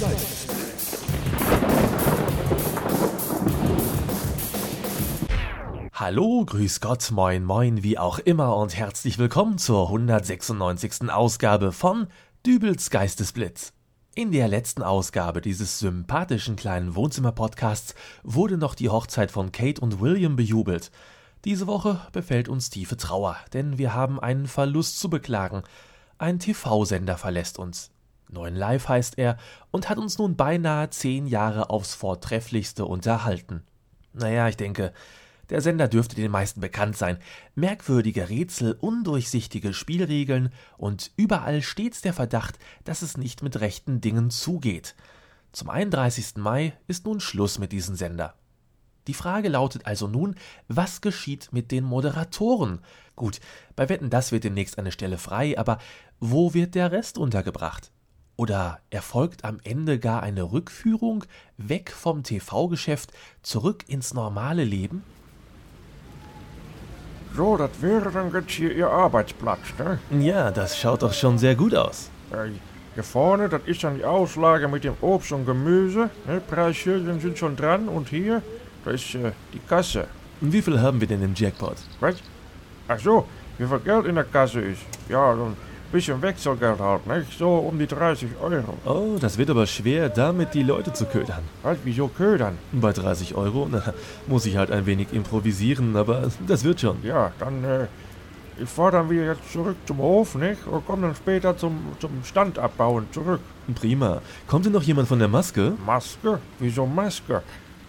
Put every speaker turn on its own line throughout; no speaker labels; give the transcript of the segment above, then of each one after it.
Geistesblitz. Hallo, grüß Gott, moin, moin, wie auch immer und herzlich willkommen zur 196. Ausgabe von Dübels Geistesblitz. In der letzten Ausgabe dieses sympathischen kleinen Wohnzimmer-Podcasts wurde noch die Hochzeit von Kate und William bejubelt. Diese Woche befällt uns tiefe Trauer, denn wir haben einen Verlust zu beklagen. Ein TV-Sender verlässt uns. Neuen Live heißt er und hat uns nun beinahe zehn Jahre aufs Vortrefflichste unterhalten. Naja, ich denke, der Sender dürfte den meisten bekannt sein. Merkwürdige Rätsel, undurchsichtige Spielregeln und überall stets der Verdacht, dass es nicht mit rechten Dingen zugeht. Zum 31. Mai ist nun Schluss mit diesem Sender. Die Frage lautet also nun, was geschieht mit den Moderatoren? Gut, bei Wetten das wird demnächst eine Stelle frei, aber wo wird der Rest untergebracht? Oder erfolgt am Ende gar eine Rückführung weg vom TV-Geschäft zurück ins normale Leben?
So, das wäre dann jetzt hier Ihr Arbeitsplatz, ne?
Ja, das schaut doch schon sehr gut aus.
Äh, hier vorne, das ist dann die Auslage mit dem Obst und Gemüse. Ne? Preisschilden sind schon dran und hier, da ist äh, die Kasse.
Wie viel haben wir denn im Jackpot?
Was? Ach so, wie viel Geld in der Kasse ist? Ja, ein bisschen Wechselgeld halt, ne? So um die 30 Euro.
Oh, das wird aber schwer, damit die Leute zu ködern.
Was, wieso ködern?
Bei 30 Euro na, muss ich halt ein wenig improvisieren, aber das wird schon.
Ja, dann, äh, ich fahr dann wieder jetzt zurück zum Hof, nicht? Und komm dann später zum, zum Stand abbauen zurück.
Prima. Kommt denn noch jemand von der Maske?
Maske? Wieso Maske?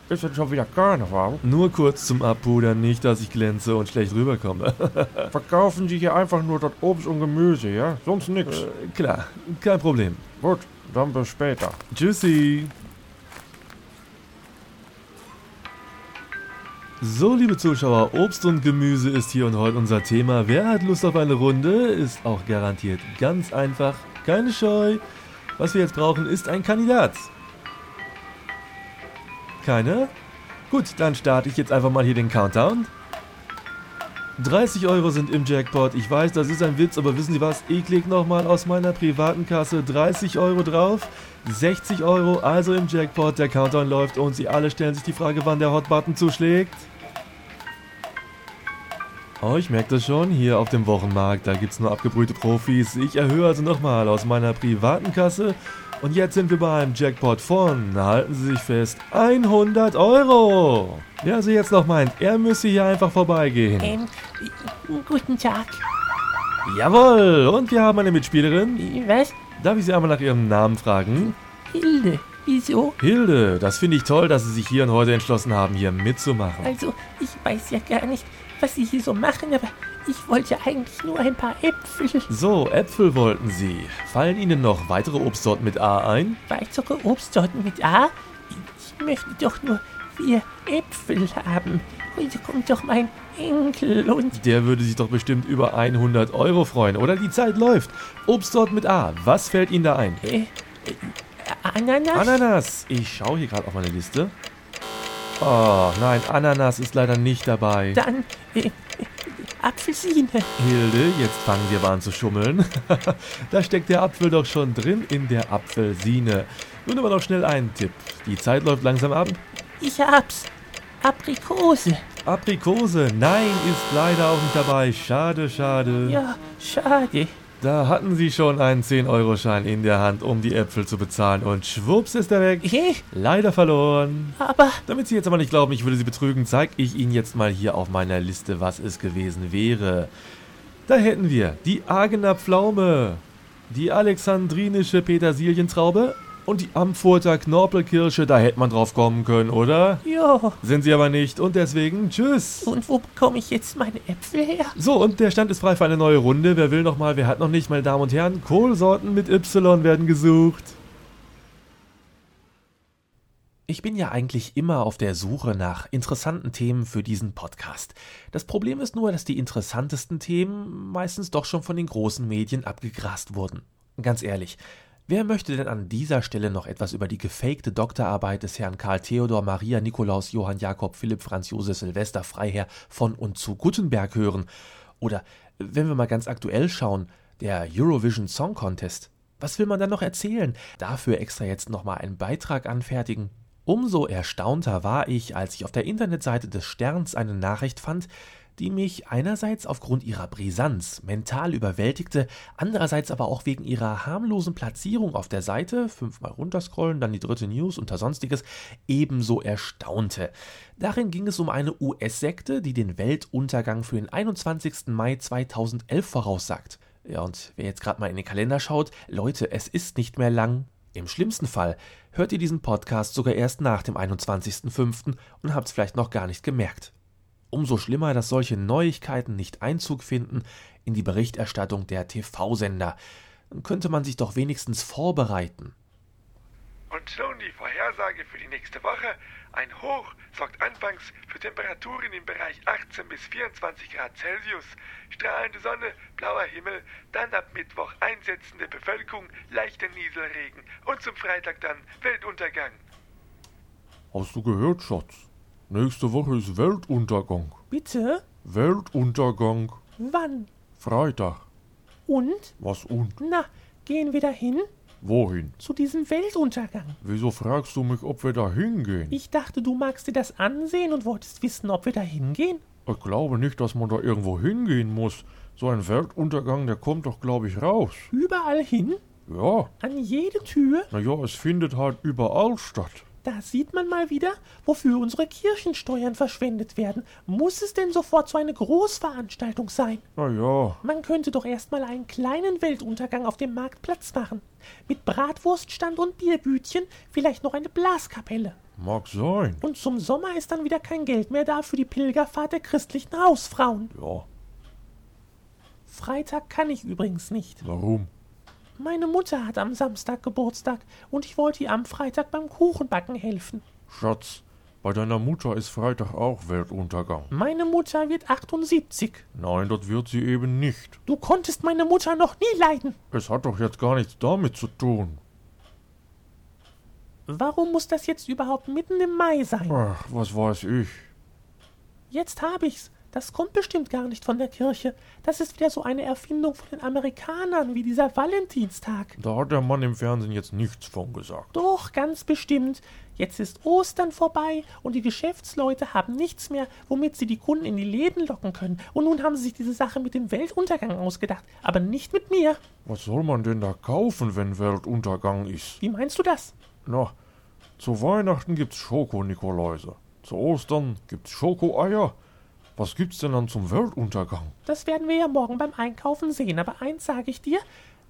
Ist das schon wieder Karneval?
Nur kurz zum Abpudern, nicht, dass ich glänze und schlecht rüberkomme.
Verkaufen Sie hier einfach nur das Obst und Gemüse, ja? Sonst nix.
Äh, Klar, kein Problem.
Gut, dann bis später.
Tschüssi. So, liebe Zuschauer, Obst und Gemüse ist hier und heute unser Thema. Wer hat Lust auf eine Runde? Ist auch garantiert ganz einfach. Keine Scheu. Was wir jetzt brauchen, ist ein Kandidat. Keine? Gut, dann starte ich jetzt einfach mal hier den Countdown. 30 Euro sind im Jackpot. Ich weiß, das ist ein Witz, aber wissen Sie was? Ich klicke nochmal aus meiner privaten Kasse 30 Euro drauf. 60 Euro also im Jackpot. Der Countdown läuft und Sie alle stellen sich die Frage, wann der Hotbutton zuschlägt. Oh, ich merke das schon. Hier auf dem Wochenmarkt, da gibt es nur abgebrühte Profis. Ich erhöhe also nochmal aus meiner privaten Kasse. Und jetzt sind wir beim Jackpot von, halten Sie sich fest, 100 Euro. Wer also jetzt noch meint, er müsse hier einfach vorbeigehen.
Ähm, guten Tag.
Jawohl, und wir haben eine Mitspielerin.
Was?
Darf ich Sie einmal nach Ihrem Namen fragen?
Hilde. Wieso?
Hilde, das finde ich toll, dass Sie sich hier und heute entschlossen haben, hier mitzumachen.
Also, ich weiß ja gar nicht, was Sie hier so machen, aber ich wollte eigentlich nur ein paar Äpfel.
So, Äpfel wollten Sie. Fallen Ihnen noch weitere Obstsorten mit A ein?
Weitere Obstsorten mit A? Ich möchte doch nur vier Äpfel haben. Heute kommt doch mein Enkel und...
Der würde sich doch bestimmt über 100 Euro freuen, oder? Die Zeit läuft. Obstsorten mit A. Was fällt Ihnen da ein?
Äh, äh, Ananas?
Ananas. Ich schaue hier gerade auf meine Liste. Oh, nein, Ananas ist leider nicht dabei.
Dann äh, Apfelsine.
Hilde, jetzt fangen Sie aber an zu schummeln. da steckt der Apfel doch schon drin in der Apfelsine. Nun aber noch schnell einen Tipp. Die Zeit läuft langsam ab.
Ich hab's. Aprikose.
Aprikose, nein, ist leider auch nicht dabei. Schade, schade.
Ja, schade.
Da hatten Sie schon einen 10-Euro-Schein in der Hand, um die Äpfel zu bezahlen. Und schwupps ist er weg.
Hä?
Leider verloren.
Aber
Damit Sie jetzt aber nicht glauben, ich würde Sie betrügen, zeige ich Ihnen jetzt mal hier auf meiner Liste, was es gewesen wäre. Da hätten wir die Agener Pflaume, die alexandrinische Petersilientraube und die Amfurter Knorpelkirsche. Da hätte man drauf kommen können, oder?
ja.
Sind Sie aber nicht und deswegen tschüss.
Und wo bekomme ich jetzt meine Äpfel her?
So, und der Stand ist frei für eine neue Runde. Wer will noch mal, wer hat noch nicht, meine Damen und Herren? Kohlsorten mit Y werden gesucht. Ich bin ja eigentlich immer auf der Suche nach interessanten Themen für diesen Podcast. Das Problem ist nur, dass die interessantesten Themen meistens doch schon von den großen Medien abgegrast wurden. Ganz ehrlich, wer möchte denn an dieser Stelle noch etwas über die gefakte Doktorarbeit des Herrn Karl Theodor Maria Nikolaus Johann Jakob Philipp Franz Josef Silvester Freiherr von und zu Gutenberg hören? Oder wenn wir mal ganz aktuell schauen, der Eurovision Song Contest. Was will man dann noch erzählen? Dafür extra jetzt nochmal einen Beitrag anfertigen? Umso erstaunter war ich, als ich auf der Internetseite des Sterns eine Nachricht fand, die mich einerseits aufgrund ihrer Brisanz mental überwältigte, andererseits aber auch wegen ihrer harmlosen Platzierung auf der Seite, fünfmal runterscrollen, dann die dritte News unter sonstiges, ebenso erstaunte. Darin ging es um eine US-Sekte, die den Weltuntergang für den 21. Mai 2011 voraussagt. Ja, und wer jetzt gerade mal in den Kalender schaut, Leute, es ist nicht mehr lang. Im schlimmsten Fall hört ihr diesen Podcast sogar erst nach dem 21.05. und habt es vielleicht noch gar nicht gemerkt. Umso schlimmer, dass solche Neuigkeiten nicht Einzug finden in die Berichterstattung der TV-Sender. Dann könnte man sich doch wenigstens vorbereiten.
Und nun die Vorhersage für die nächste Woche. Ein Hoch sorgt anfangs für Temperaturen im Bereich 18 bis 24 Grad Celsius, strahlende Sonne, blauer Himmel, dann ab Mittwoch einsetzende Bevölkerung, leichter Nieselregen und zum Freitag dann Weltuntergang.
Hast du gehört, Schatz? Nächste Woche ist Weltuntergang.
Bitte?
Weltuntergang.
Wann?
Freitag.
Und?
Was und?
Na, gehen wir dahin?
Wohin?
Zu diesem Weltuntergang.
Wieso fragst du mich, ob wir da hingehen?
Ich dachte, du magst dir das ansehen und wolltest wissen, ob wir da hingehen.
Ich glaube nicht, dass man da irgendwo hingehen muss. So ein Weltuntergang, der kommt doch, glaube ich, raus.
Überall hin?
Ja,
An jede Tür?
naja, es findet halt überall statt.
Da sieht man mal wieder, wofür unsere Kirchensteuern verschwendet werden. Muss es denn sofort so eine Großveranstaltung sein?
Naja,
Man könnte doch erstmal einen kleinen Weltuntergang auf dem Marktplatz machen. Mit Bratwurststand und Bierbütchen, vielleicht noch eine Blaskapelle.
mag sein.
Und zum Sommer ist dann wieder kein Geld mehr da für die Pilgerfahrt der christlichen Hausfrauen.
Ja,
Freitag kann ich übrigens nicht.
warum?
Meine Mutter hat am Samstag Geburtstag und ich wollte ihr am Freitag beim Kuchenbacken helfen.
Schatz, bei deiner Mutter ist Freitag auch Weltuntergang.
Meine Mutter wird 78.
Nein, das wird sie eben nicht.
Du konntest meine Mutter noch nie leiden.
Es hat doch jetzt gar nichts damit zu tun.
Warum muss das jetzt überhaupt mitten im Mai sein?
Ach, was weiß ich.
Jetzt hab ich's. Das kommt bestimmt gar nicht von der Kirche. Das ist wieder so eine Erfindung von den Amerikanern, wie dieser Valentinstag.
Da hat der Mann im Fernsehen jetzt nichts von gesagt.
Doch, ganz bestimmt. Jetzt ist Ostern vorbei und die Geschäftsleute haben nichts mehr, womit sie die Kunden in die Läden locken können. Und nun haben sie sich diese Sache mit dem Weltuntergang ausgedacht. Aber nicht mit mir.
Was soll man denn da kaufen, wenn Weltuntergang ist?
Wie meinst du das?
Na, zu Weihnachten gibt's Schoko-Nikoläuse. Zu Ostern gibt's Schokoeier. Was gibt's denn dann zum Weltuntergang?
Das werden wir ja morgen beim Einkaufen sehen. Aber eins sage ich dir,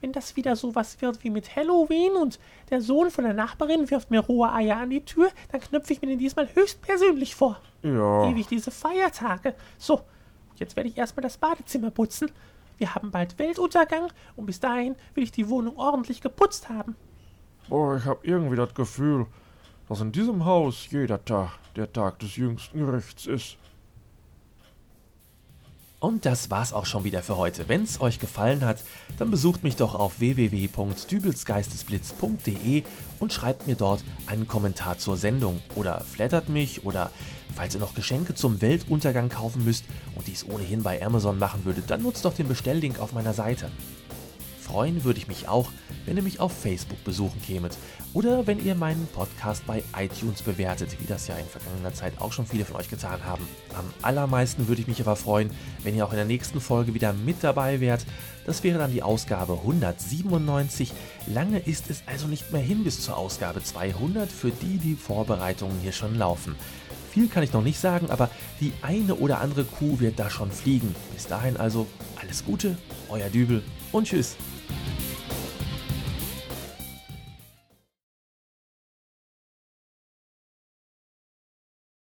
wenn das wieder so was wird wie mit Halloween und der Sohn von der Nachbarin wirft mir rohe Eier an die Tür, dann knöpfe ich mir den diesmal höchstpersönlich vor.
Ja,
Ewig diese Feiertage. So, jetzt werde ich erstmal das Badezimmer putzen. Wir haben bald Weltuntergang und bis dahin will ich die Wohnung ordentlich geputzt haben.
boah, ich hab irgendwie das Gefühl, dass in diesem Haus jeder Tag der Tag des jüngsten Gerichts ist.
Und das war's auch schon wieder für heute. Wenn's euch gefallen hat, dann besucht mich doch auf www.dübelsgeistesblitz.de und schreibt mir dort einen Kommentar zur Sendung oder flattert mich oder falls ihr noch Geschenke zum Weltuntergang kaufen müsst und dies ohnehin bei Amazon machen würdet, dann nutzt doch den Bestelllink auf meiner Seite. Freuen würde ich mich auch, wenn ihr mich auf Facebook besuchen kämet oder wenn ihr meinen Podcast bei iTunes bewertet, wie das ja in vergangener Zeit auch schon viele von euch getan haben. Am allermeisten würde ich mich aber freuen, wenn ihr auch in der nächsten Folge wieder mit dabei wärt. Das wäre dann die Ausgabe 197. Lange ist es also nicht mehr hin bis zur Ausgabe 200, für die die Vorbereitungen hier schon laufen. Viel kann ich noch nicht sagen, aber die eine oder andere Kuh wird da schon fliegen. Bis dahin also alles Gute, euer Dübel und tschüss.